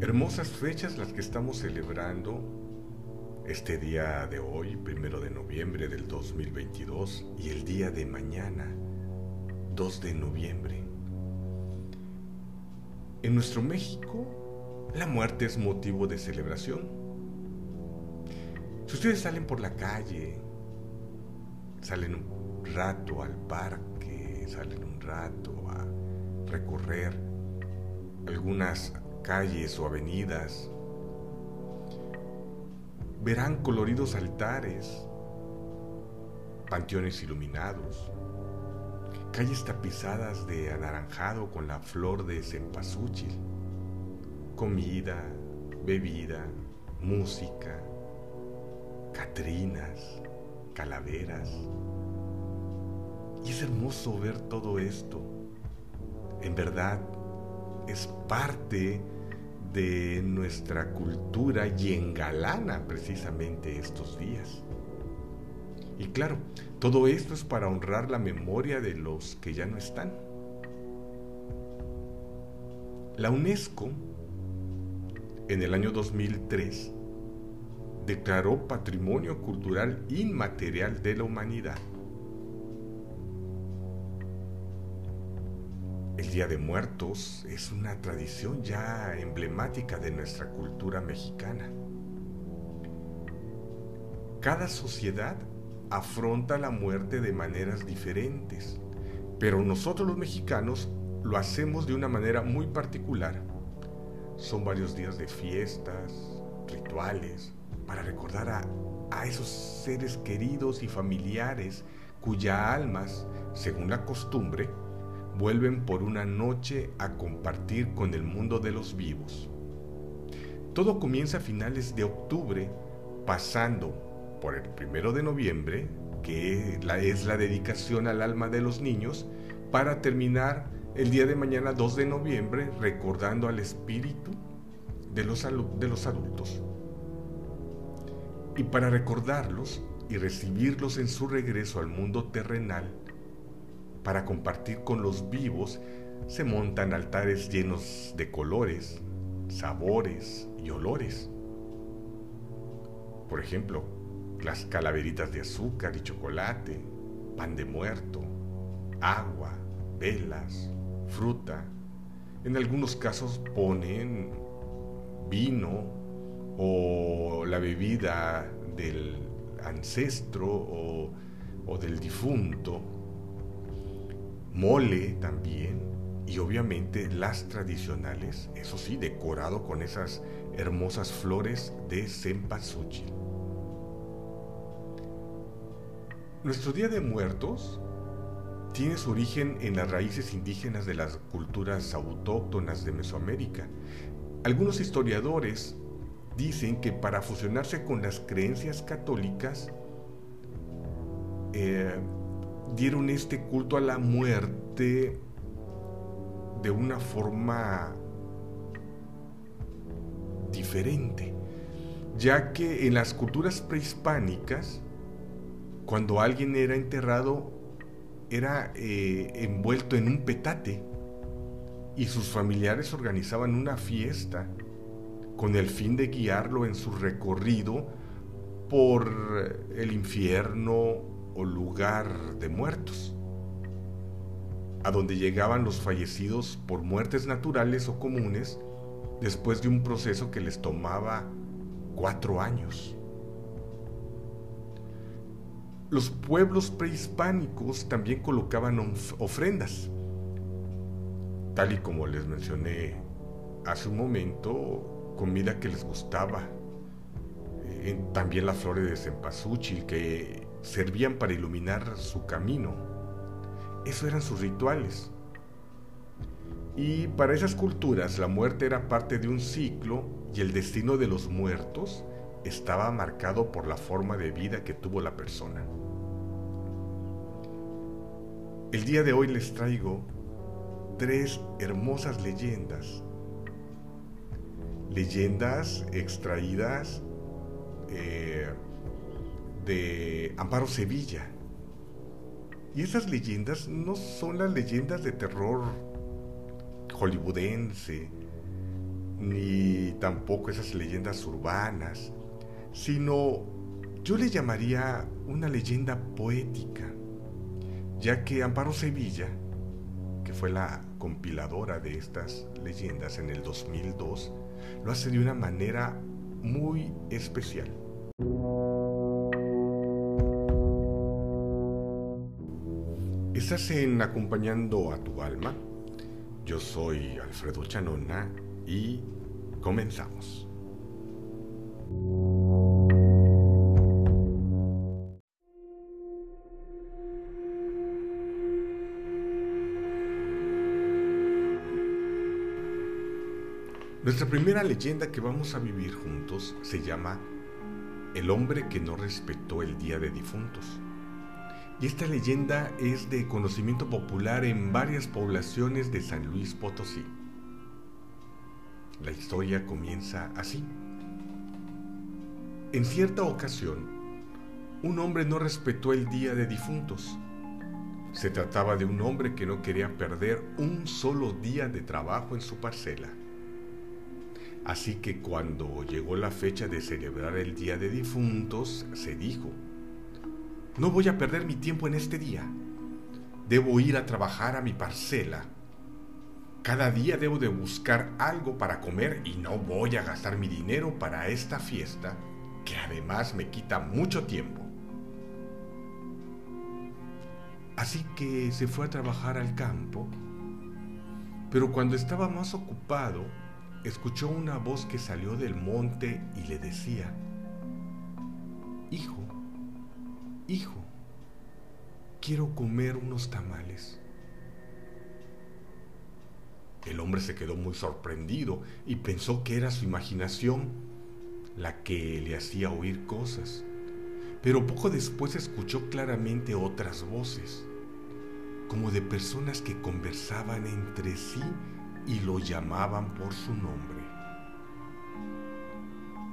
Hermosas fechas las que estamos celebrando este día de hoy, primero de noviembre del 2022, y el día de mañana, 2 de noviembre. En nuestro México, la muerte es motivo de celebración. Si ustedes salen por la calle, salen un rato al parque, salen un rato a recorrer algunas calles o avenidas, verán coloridos altares, panteones iluminados, calles tapizadas de anaranjado con la flor de cempasúchil, comida, bebida, música, catrinas, calaveras. Y es hermoso ver todo esto. En verdad, es parte de nuestra cultura y engalana precisamente estos días. Y claro, todo esto es para honrar la memoria de los que ya no están. La UNESCO, en el año 2003, declaró Patrimonio Cultural Inmaterial de la Humanidad El Día de Muertos es una tradición ya emblemática de nuestra cultura mexicana. Cada sociedad afronta la muerte de maneras diferentes, pero nosotros los mexicanos lo hacemos de una manera muy particular. Son varios días de fiestas, rituales, para recordar a, a esos seres queridos y familiares cuya almas, según la costumbre, vuelven por una noche a compartir con el mundo de los vivos. Todo comienza a finales de octubre, pasando por el primero de noviembre, que es la dedicación al alma de los niños, para terminar el día de mañana 2 de noviembre recordando al espíritu de los, de los adultos. Y para recordarlos y recibirlos en su regreso al mundo terrenal, para compartir con los vivos, se montan altares llenos de colores, sabores y olores. Por ejemplo, las calaveritas de azúcar y chocolate, pan de muerto, agua, velas, fruta. En algunos casos ponen vino o la bebida del ancestro o, o del difunto mole también y obviamente las tradicionales, eso sí, decorado con esas hermosas flores de cempasúchil. Nuestro Día de Muertos tiene su origen en las raíces indígenas de las culturas autóctonas de Mesoamérica. Algunos historiadores dicen que para fusionarse con las creencias católicas, eh, dieron este culto a la muerte de una forma diferente, ya que en las culturas prehispánicas, cuando alguien era enterrado, era eh, envuelto en un petate y sus familiares organizaban una fiesta con el fin de guiarlo en su recorrido por el infierno o lugar de muertos, a donde llegaban los fallecidos por muertes naturales o comunes después de un proceso que les tomaba cuatro años. Los pueblos prehispánicos también colocaban ofrendas, tal y como les mencioné hace un momento, comida que les gustaba, eh, también las flores de cempasúchil que servían para iluminar su camino. Eso eran sus rituales. Y para esas culturas la muerte era parte de un ciclo y el destino de los muertos estaba marcado por la forma de vida que tuvo la persona. El día de hoy les traigo tres hermosas leyendas. Leyendas extraídas eh, de Amparo Sevilla. Y esas leyendas no son las leyendas de terror hollywoodense, ni tampoco esas leyendas urbanas, sino yo le llamaría una leyenda poética, ya que Amparo Sevilla, que fue la compiladora de estas leyendas en el 2002, lo hace de una manera muy especial. Estás Acompañando a tu alma. Yo soy Alfredo Chanona y comenzamos. Nuestra primera leyenda que vamos a vivir juntos se llama El hombre que no respetó el Día de Difuntos. Esta leyenda es de conocimiento popular en varias poblaciones de San Luis Potosí. La historia comienza así. En cierta ocasión, un hombre no respetó el día de difuntos. Se trataba de un hombre que no quería perder un solo día de trabajo en su parcela. Así que cuando llegó la fecha de celebrar el día de difuntos, se dijo, no voy a perder mi tiempo en este día. Debo ir a trabajar a mi parcela. Cada día debo de buscar algo para comer y no voy a gastar mi dinero para esta fiesta que además me quita mucho tiempo. Así que se fue a trabajar al campo, pero cuando estaba más ocupado, escuchó una voz que salió del monte y le decía, Hijo, Hijo, quiero comer unos tamales. El hombre se quedó muy sorprendido y pensó que era su imaginación la que le hacía oír cosas. Pero poco después escuchó claramente otras voces, como de personas que conversaban entre sí y lo llamaban por su nombre.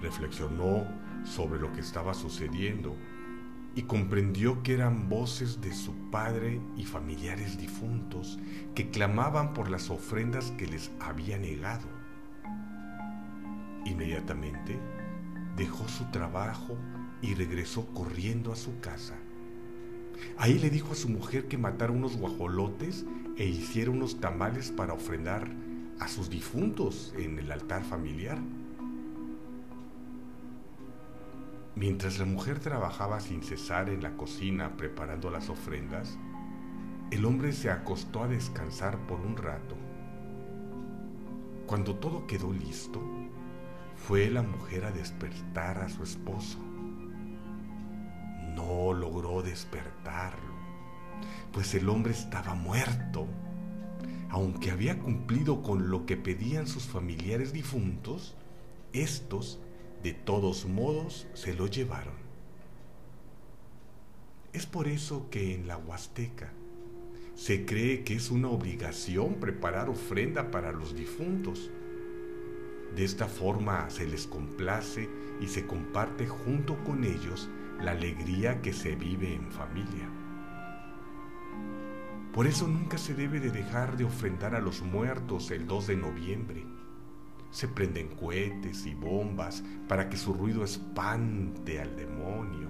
Reflexionó sobre lo que estaba sucediendo y comprendió que eran voces de su padre y familiares difuntos que clamaban por las ofrendas que les había negado. Inmediatamente dejó su trabajo y regresó corriendo a su casa. Ahí le dijo a su mujer que matara unos guajolotes e hiciera unos tamales para ofrendar a sus difuntos en el altar familiar. Mientras la mujer trabajaba sin cesar en la cocina preparando las ofrendas, el hombre se acostó a descansar por un rato. Cuando todo quedó listo, fue la mujer a despertar a su esposo. No logró despertarlo, pues el hombre estaba muerto. Aunque había cumplido con lo que pedían sus familiares difuntos, estos de todos modos se lo llevaron. Es por eso que en la Huasteca se cree que es una obligación preparar ofrenda para los difuntos. De esta forma se les complace y se comparte junto con ellos la alegría que se vive en familia. Por eso nunca se debe de dejar de ofrendar a los muertos el 2 de noviembre se prenden cohetes y bombas para que su ruido espante al demonio.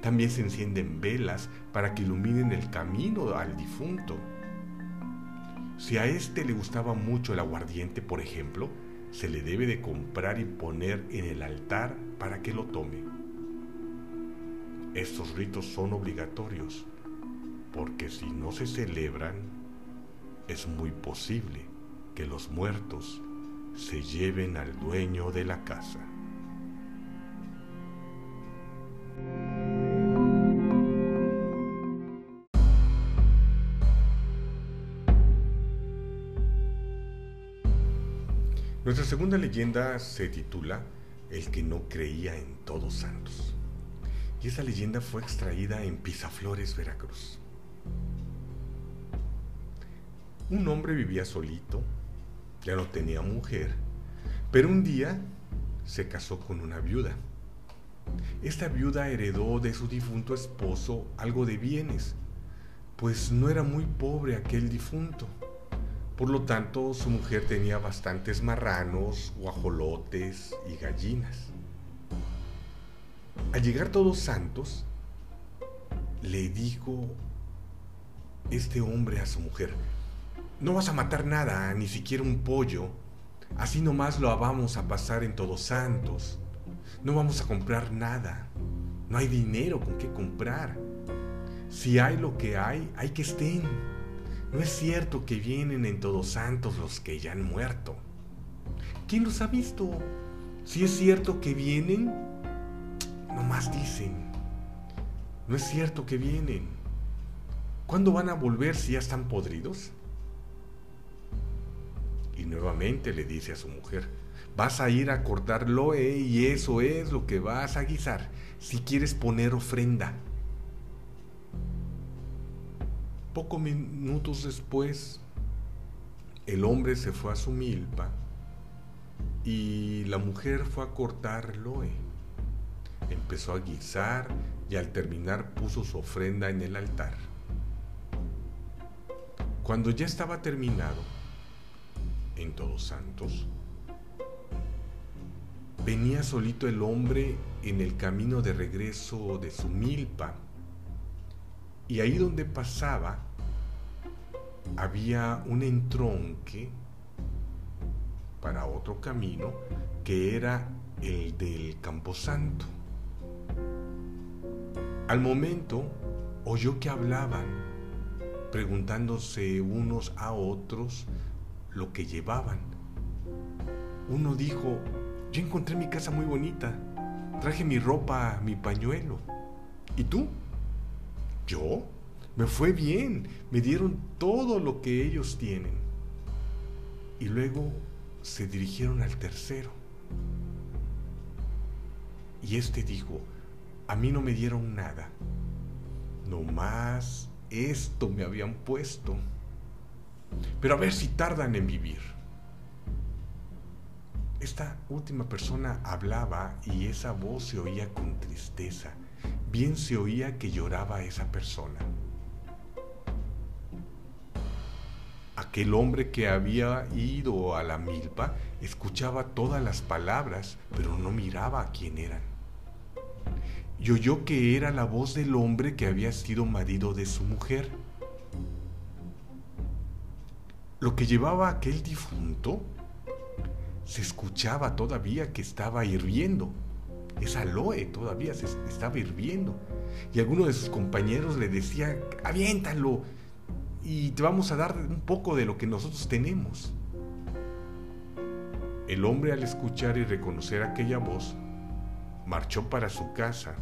También se encienden velas para que iluminen el camino al difunto. Si a este le gustaba mucho el aguardiente, por ejemplo, se le debe de comprar y poner en el altar para que lo tome. Estos ritos son obligatorios, porque si no se celebran, es muy posible que los muertos se lleven al dueño de la casa. Nuestra segunda leyenda se titula El que no creía en todos santos. Y esa leyenda fue extraída en Pisaflores, Veracruz. Un hombre vivía solito ya no tenía mujer, pero un día se casó con una viuda. Esta viuda heredó de su difunto esposo algo de bienes, pues no era muy pobre aquel difunto. Por lo tanto, su mujer tenía bastantes marranos, guajolotes y gallinas. Al llegar todos santos, le dijo este hombre a su mujer, no vas a matar nada, ni siquiera un pollo, así nomás lo vamos a pasar en todos santos. No vamos a comprar nada, no hay dinero con qué comprar. Si hay lo que hay, hay que estén. No es cierto que vienen en Todos Santos los que ya han muerto. ¿Quién los ha visto? Si es cierto que vienen, nomás dicen. No es cierto que vienen. ¿Cuándo van a volver si ya están podridos? Y nuevamente le dice a su mujer, vas a ir a cortar loe y eso es lo que vas a guisar si quieres poner ofrenda. Pocos minutos después, el hombre se fue a su milpa y la mujer fue a cortar loe. Empezó a guisar y al terminar puso su ofrenda en el altar. Cuando ya estaba terminado, en Todos Santos, venía solito el hombre en el camino de regreso de su milpa y ahí donde pasaba había un entronque para otro camino que era el del Camposanto. Al momento oyó que hablaban, preguntándose unos a otros lo que llevaban. Uno dijo, yo encontré mi casa muy bonita, traje mi ropa, mi pañuelo. ¿Y tú? ¿Yo? Me fue bien, me dieron todo lo que ellos tienen. Y luego se dirigieron al tercero. Y este dijo, a mí no me dieron nada, nomás esto me habían puesto. Pero a ver si tardan en vivir. Esta última persona hablaba y esa voz se oía con tristeza. Bien se oía que lloraba esa persona. Aquel hombre que había ido a la milpa escuchaba todas las palabras, pero no miraba a quién eran. Y oyó que era la voz del hombre que había sido marido de su mujer. Lo que llevaba aquel difunto se escuchaba todavía que estaba hirviendo. Esa aloe todavía se estaba hirviendo. Y alguno de sus compañeros le decía, aviéntalo, y te vamos a dar un poco de lo que nosotros tenemos. El hombre al escuchar y reconocer aquella voz, marchó para su casa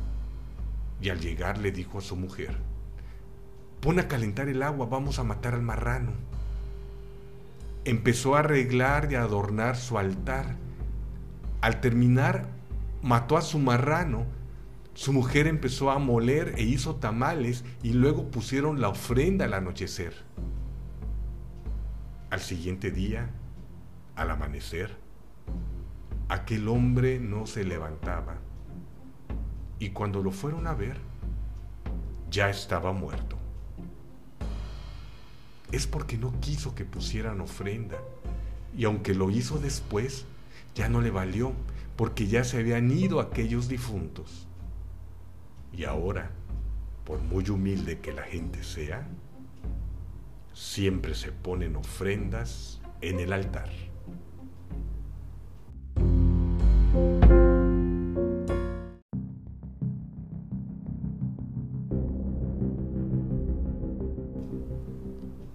y al llegar le dijo a su mujer, pon a calentar el agua, vamos a matar al marrano. Empezó a arreglar y a adornar su altar. Al terminar, mató a su marrano su mujer empezó a moler e hizo tamales y luego pusieron la ofrenda al anochecer. Al siguiente día, al amanecer, aquel hombre no se levantaba y cuando lo fueron a ver, ya estaba muerto. Es porque no quiso que pusieran ofrenda y aunque lo hizo después, ya no le valió porque ya se habían ido aquellos difuntos. Y ahora, por muy humilde que la gente sea, siempre se ponen ofrendas en el altar.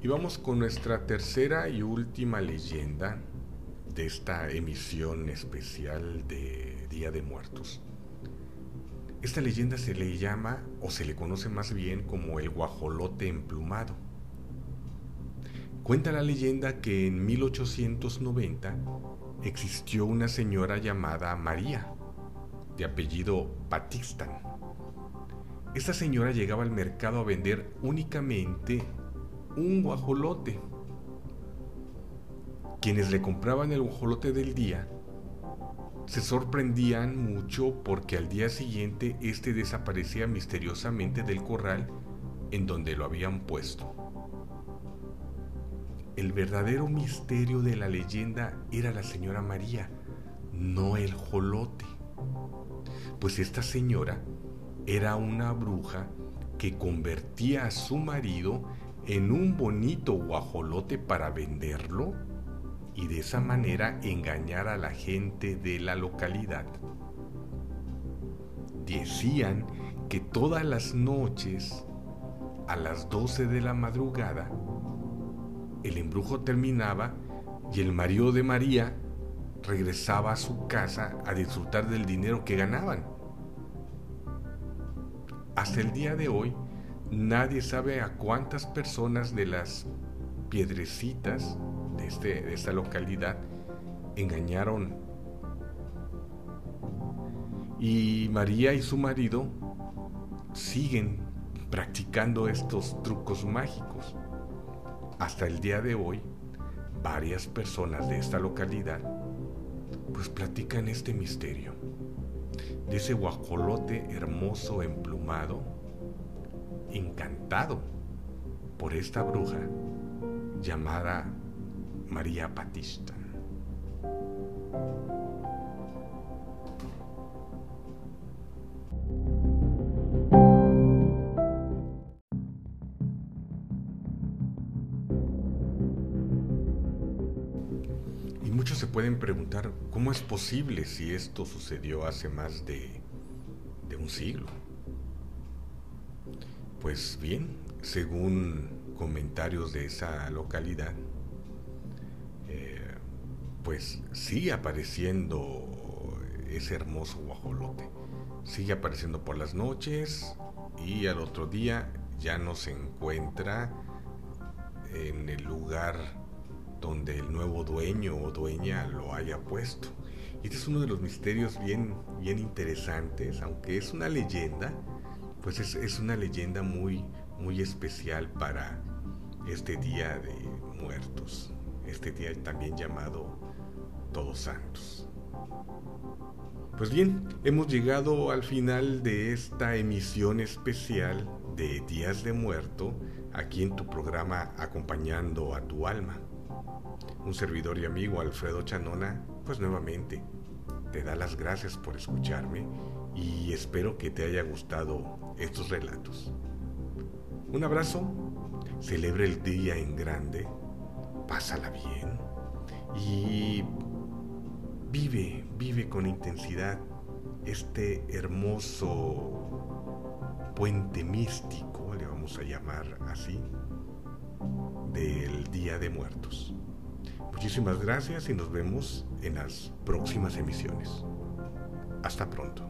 Vamos con nuestra tercera y última leyenda de esta emisión especial de Día de Muertos. Esta leyenda se le llama o se le conoce más bien como el guajolote emplumado. Cuenta la leyenda que en 1890 existió una señora llamada María, de apellido Patistan. Esta señora llegaba al mercado a vender únicamente un guajolote. Quienes le compraban el guajolote del día se sorprendían mucho porque al día siguiente este desaparecía misteriosamente del corral en donde lo habían puesto. el verdadero misterio de la leyenda era la señora María, no el jolote. Pues esta señora era una bruja que convertía a su marido en un bonito guajolote para venderlo y de esa manera engañar a la gente de la localidad. Decían que todas las noches, a las 12 de la madrugada, el embrujo terminaba y el marido de María regresaba a su casa a disfrutar del dinero que ganaban. Hasta el día de hoy, nadie sabe a cuántas personas de las piedrecitas de, este, de esta localidad engañaron. Y María y su marido siguen practicando estos trucos mágicos. Hasta el día de hoy, varias personas de esta localidad pues platican este misterio de ese guajolote hermoso emplumado, encantado por esta bruja llamada María Batista. muchos se pueden preguntar cómo es posible si esto sucedió hace más de, un siglo. Pues bien, según comentarios de esa localidad, eh, pues sigue apareciendo ese hermoso guajolote. Sigue apareciendo por las noches y al otro día ya no se encuentra en el lugar donde el nuevo dueño o dueña lo haya puesto. Y este es uno de los misterios bien, bien interesantes, aunque es una leyenda, pues es, una leyenda muy, muy especial para este Día de Muertos, este día también llamado Todos Santos. Pues bien, hemos llegado al final de esta emisión especial de Días de Muerto, aquí en tu programa Acompañando a tu alma un servidor y amigo Alfredo Chanona, pues nuevamente te da las gracias por escucharme y espero que te haya gustado estos relatos. Un abrazo, celebre el día en grande, pásala bien y vive, vive con intensidad este hermoso puente místico, le vamos a llamar así, del Día de Muertos. Muchísimas gracias y nos vemos en las próximas emisiones. Hasta pronto.